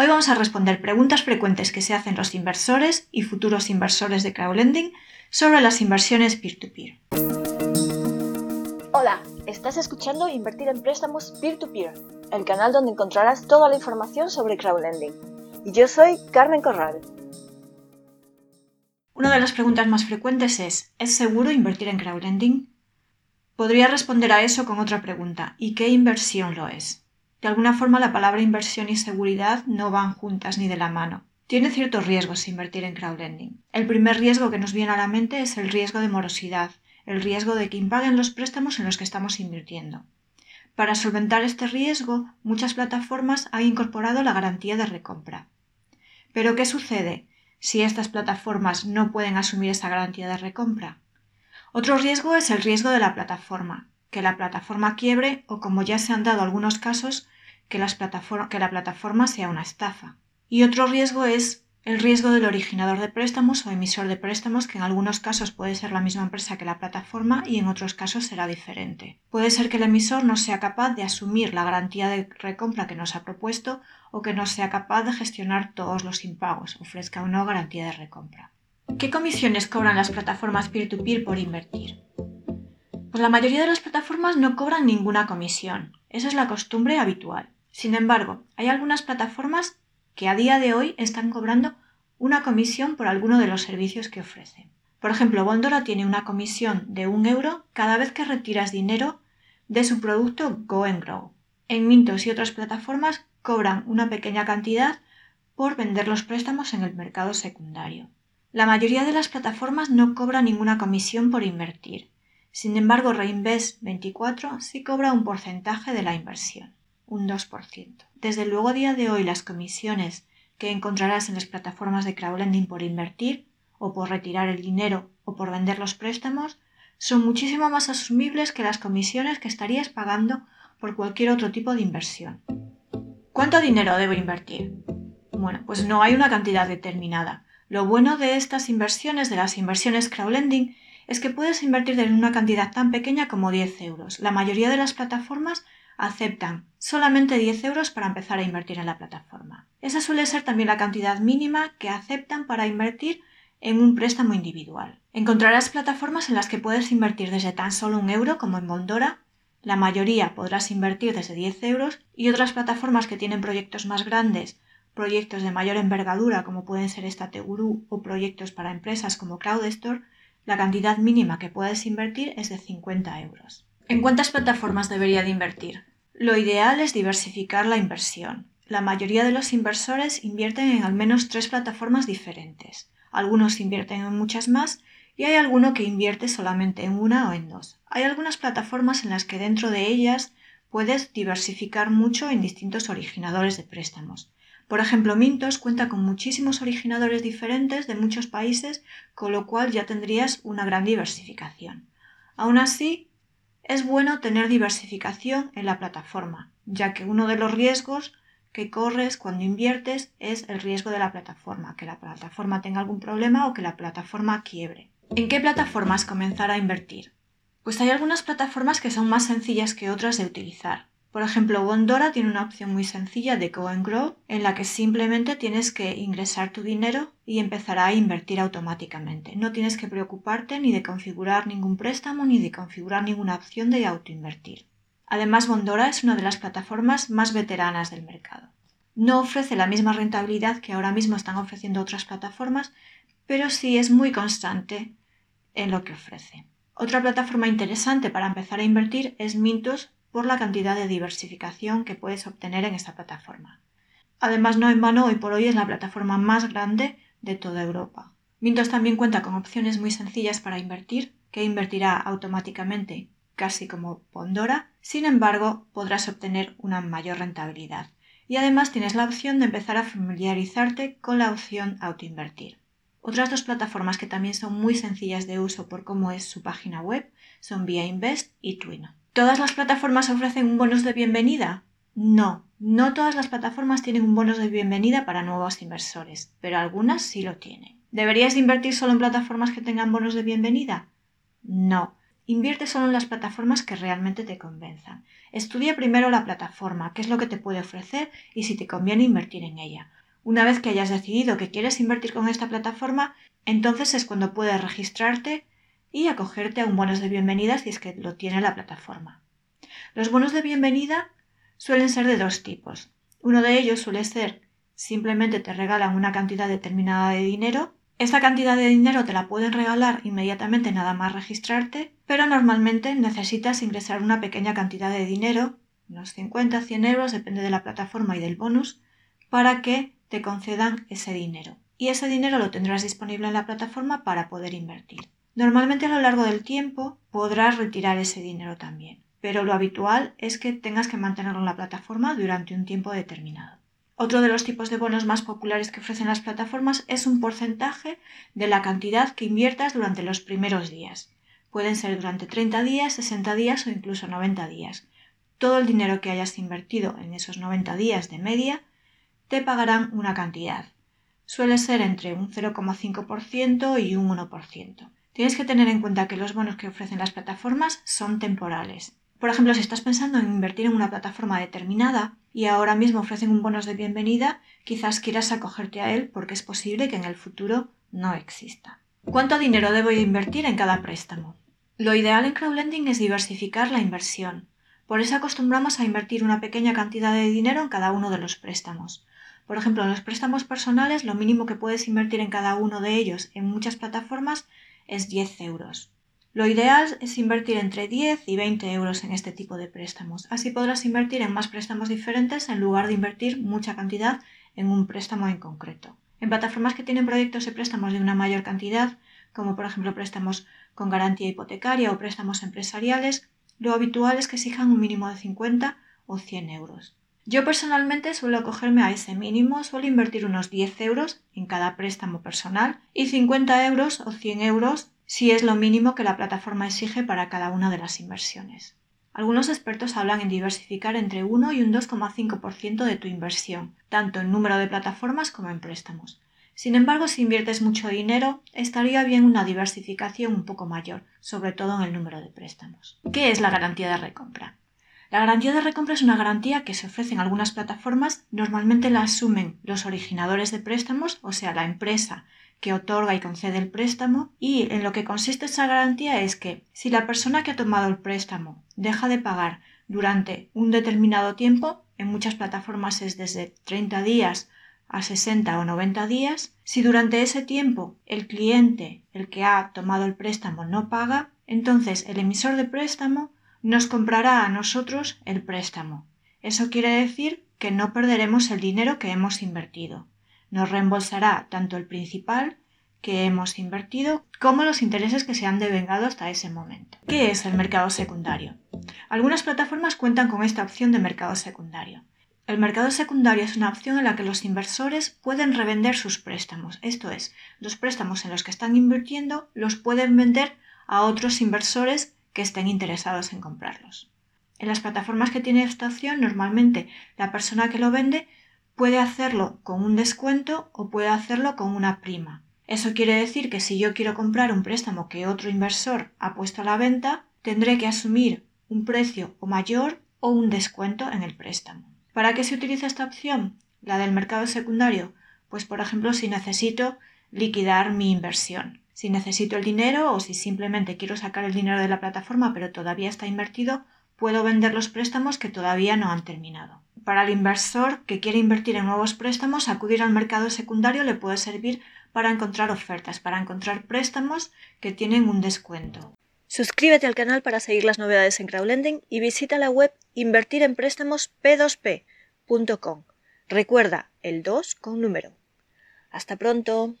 Hoy vamos a responder preguntas frecuentes que se hacen los inversores y futuros inversores de crowdlending sobre las inversiones peer-to-peer. Hola, estás escuchando Invertir en préstamos peer-to-peer, el canal donde encontrarás toda la información sobre crowdlending. Y yo soy Carmen Corral. Una de las preguntas más frecuentes es, ¿es seguro invertir en crowdlending? Podría responder a eso con otra pregunta, ¿y qué inversión lo es? De alguna forma la palabra inversión y seguridad no van juntas ni de la mano. Tiene ciertos riesgos invertir en crowdlending. El primer riesgo que nos viene a la mente es el riesgo de morosidad, el riesgo de que impaguen los préstamos en los que estamos invirtiendo. Para solventar este riesgo, muchas plataformas han incorporado la garantía de recompra. Pero ¿qué sucede si estas plataformas no pueden asumir esa garantía de recompra? Otro riesgo es el riesgo de la plataforma, que la plataforma quiebre o, como ya se han dado algunos casos, que, la plataforma sea una estafa. Y otro riesgo es el riesgo del originador de préstamos o emisor de préstamos, que en algunos casos puede ser la misma empresa que la plataforma y en otros casos será diferente. Puede ser que el emisor no sea capaz de asumir la garantía de recompra que nos ha propuesto o que no sea capaz de gestionar todos los impagos, ofrezca una garantía de recompra. ¿Qué comisiones cobran las plataformas peer-to-peer por invertir? Pues la mayoría de las plataformas no cobran ninguna comisión. Esa es la costumbre habitual. Sin embargo, hay algunas plataformas que a día de hoy están cobrando una comisión por alguno de los servicios que ofrecen. Por ejemplo, Bondora tiene una comisión de un euro cada vez que retiras dinero de su producto Go Grow. En Mintos y otras plataformas cobran una pequeña cantidad por vender los préstamos en el mercado secundario. La mayoría de las plataformas no cobra ninguna comisión por invertir. Sin embargo, Reinvest 24 sí cobra un porcentaje de la inversión, un 2%. Desde luego, a día de hoy, las comisiones que encontrarás en las plataformas de crowdlending por invertir, o por retirar el dinero, o por vender los préstamos, son muchísimo más asumibles que las comisiones que estarías pagando por cualquier otro tipo de inversión. ¿Cuánto dinero debo invertir? Bueno, pues no hay una cantidad determinada. Lo bueno de estas inversiones, de las inversiones crowdlending, es que puedes invertir en una cantidad tan pequeña como 10 euros. La mayoría de las plataformas aceptan solamente 10 euros para empezar a invertir en la plataforma. Esa suele ser también la cantidad mínima que aceptan para invertir en un préstamo individual. Encontrarás plataformas en las que puedes invertir desde tan solo un euro como en Bondora, la mayoría podrás invertir desde 10 euros y otras plataformas que tienen proyectos más grandes proyectos de mayor envergadura como pueden ser Stateguru o proyectos para empresas como CrowdStore, la cantidad mínima que puedes invertir es de 50 euros. ¿En cuántas plataformas debería de invertir? Lo ideal es diversificar la inversión. La mayoría de los inversores invierten en al menos tres plataformas diferentes. Algunos invierten en muchas más y hay alguno que invierte solamente en una o en dos. Hay algunas plataformas en las que dentro de ellas puedes diversificar mucho en distintos originadores de préstamos. Por ejemplo, Mintos cuenta con muchísimos originadores diferentes de muchos países, con lo cual ya tendrías una gran diversificación. Aún así, es bueno tener diversificación en la plataforma, ya que uno de los riesgos que corres cuando inviertes es el riesgo de la plataforma, que la plataforma tenga algún problema o que la plataforma quiebre. ¿En qué plataformas comenzar a invertir? Pues hay algunas plataformas que son más sencillas que otras de utilizar. Por ejemplo, Bondora tiene una opción muy sencilla de Go and Grow en la que simplemente tienes que ingresar tu dinero y empezará a invertir automáticamente. No tienes que preocuparte ni de configurar ningún préstamo ni de configurar ninguna opción de autoinvertir. Además, Bondora es una de las plataformas más veteranas del mercado. No ofrece la misma rentabilidad que ahora mismo están ofreciendo otras plataformas, pero sí es muy constante en lo que ofrece. Otra plataforma interesante para empezar a invertir es Mintos por la cantidad de diversificación que puedes obtener en esta plataforma. Además, no en vano, hoy por hoy es la plataforma más grande de toda Europa. Mintos también cuenta con opciones muy sencillas para invertir, que invertirá automáticamente, casi como Pondora, sin embargo, podrás obtener una mayor rentabilidad. Y además tienes la opción de empezar a familiarizarte con la opción autoinvertir. Otras dos plataformas que también son muy sencillas de uso por cómo es su página web son Via Invest y Twino. ¿Todas las plataformas ofrecen un bonus de bienvenida? No, no todas las plataformas tienen un bonus de bienvenida para nuevos inversores, pero algunas sí lo tienen. ¿Deberías invertir solo en plataformas que tengan bonos de bienvenida? No. Invierte solo en las plataformas que realmente te convenzan. Estudia primero la plataforma, qué es lo que te puede ofrecer y si te conviene invertir en ella. Una vez que hayas decidido que quieres invertir con esta plataforma, entonces es cuando puedes registrarte y acogerte a un bonos de bienvenida si es que lo tiene la plataforma. Los bonos de bienvenida suelen ser de dos tipos. Uno de ellos suele ser simplemente te regalan una cantidad determinada de dinero. Esta cantidad de dinero te la pueden regalar inmediatamente nada más registrarte, pero normalmente necesitas ingresar una pequeña cantidad de dinero, unos 50, 100 euros, depende de la plataforma y del bonus, para que te concedan ese dinero. Y ese dinero lo tendrás disponible en la plataforma para poder invertir. Normalmente a lo largo del tiempo podrás retirar ese dinero también, pero lo habitual es que tengas que mantenerlo en la plataforma durante un tiempo determinado. Otro de los tipos de bonos más populares que ofrecen las plataformas es un porcentaje de la cantidad que inviertas durante los primeros días. Pueden ser durante 30 días, 60 días o incluso 90 días. Todo el dinero que hayas invertido en esos 90 días de media te pagarán una cantidad. Suele ser entre un 0,5% y un 1%. Tienes que tener en cuenta que los bonos que ofrecen las plataformas son temporales. Por ejemplo, si estás pensando en invertir en una plataforma determinada y ahora mismo ofrecen un bono de bienvenida, quizás quieras acogerte a él porque es posible que en el futuro no exista. ¿Cuánto dinero debo invertir en cada préstamo? Lo ideal en crowdlending es diversificar la inversión. Por eso acostumbramos a invertir una pequeña cantidad de dinero en cada uno de los préstamos. Por ejemplo, en los préstamos personales, lo mínimo que puedes invertir en cada uno de ellos en muchas plataformas es 10 euros. Lo ideal es invertir entre 10 y 20 euros en este tipo de préstamos. Así podrás invertir en más préstamos diferentes en lugar de invertir mucha cantidad en un préstamo en concreto. En plataformas que tienen proyectos de préstamos de una mayor cantidad, como por ejemplo préstamos con garantía hipotecaria o préstamos empresariales, lo habitual es que exijan un mínimo de 50 o 100 euros. Yo personalmente suelo acogerme a ese mínimo, suelo invertir unos 10 euros en cada préstamo personal y 50 euros o 100 euros si es lo mínimo que la plataforma exige para cada una de las inversiones. Algunos expertos hablan en diversificar entre 1 y un 2,5% de tu inversión, tanto en número de plataformas como en préstamos. Sin embargo, si inviertes mucho dinero, estaría bien una diversificación un poco mayor, sobre todo en el número de préstamos. ¿Qué es la garantía de recompra? La garantía de recompra es una garantía que se ofrece en algunas plataformas, normalmente la asumen los originadores de préstamos, o sea, la empresa que otorga y concede el préstamo, y en lo que consiste esa garantía es que si la persona que ha tomado el préstamo deja de pagar durante un determinado tiempo, en muchas plataformas es desde 30 días a 60 o 90 días, si durante ese tiempo el cliente, el que ha tomado el préstamo, no paga, entonces el emisor de préstamo nos comprará a nosotros el préstamo. Eso quiere decir que no perderemos el dinero que hemos invertido. Nos reembolsará tanto el principal que hemos invertido como los intereses que se han devengado hasta ese momento. ¿Qué es el mercado secundario? Algunas plataformas cuentan con esta opción de mercado secundario. El mercado secundario es una opción en la que los inversores pueden revender sus préstamos, esto es, los préstamos en los que están invirtiendo los pueden vender a otros inversores que estén interesados en comprarlos. En las plataformas que tiene esta opción, normalmente la persona que lo vende puede hacerlo con un descuento o puede hacerlo con una prima. Eso quiere decir que si yo quiero comprar un préstamo que otro inversor ha puesto a la venta, tendré que asumir un precio o mayor o un descuento en el préstamo. ¿Para qué se utiliza esta opción? La del mercado secundario. Pues por ejemplo si necesito liquidar mi inversión si necesito el dinero o si simplemente quiero sacar el dinero de la plataforma pero todavía está invertido, puedo vender los préstamos que todavía no han terminado. Para el inversor que quiere invertir en nuevos préstamos, acudir al mercado secundario le puede servir para encontrar ofertas, para encontrar préstamos que tienen un descuento. Suscríbete al canal para seguir las novedades en crowdlending y visita la web invertirempréstamos p2p.com. Recuerda el 2 con número. Hasta pronto.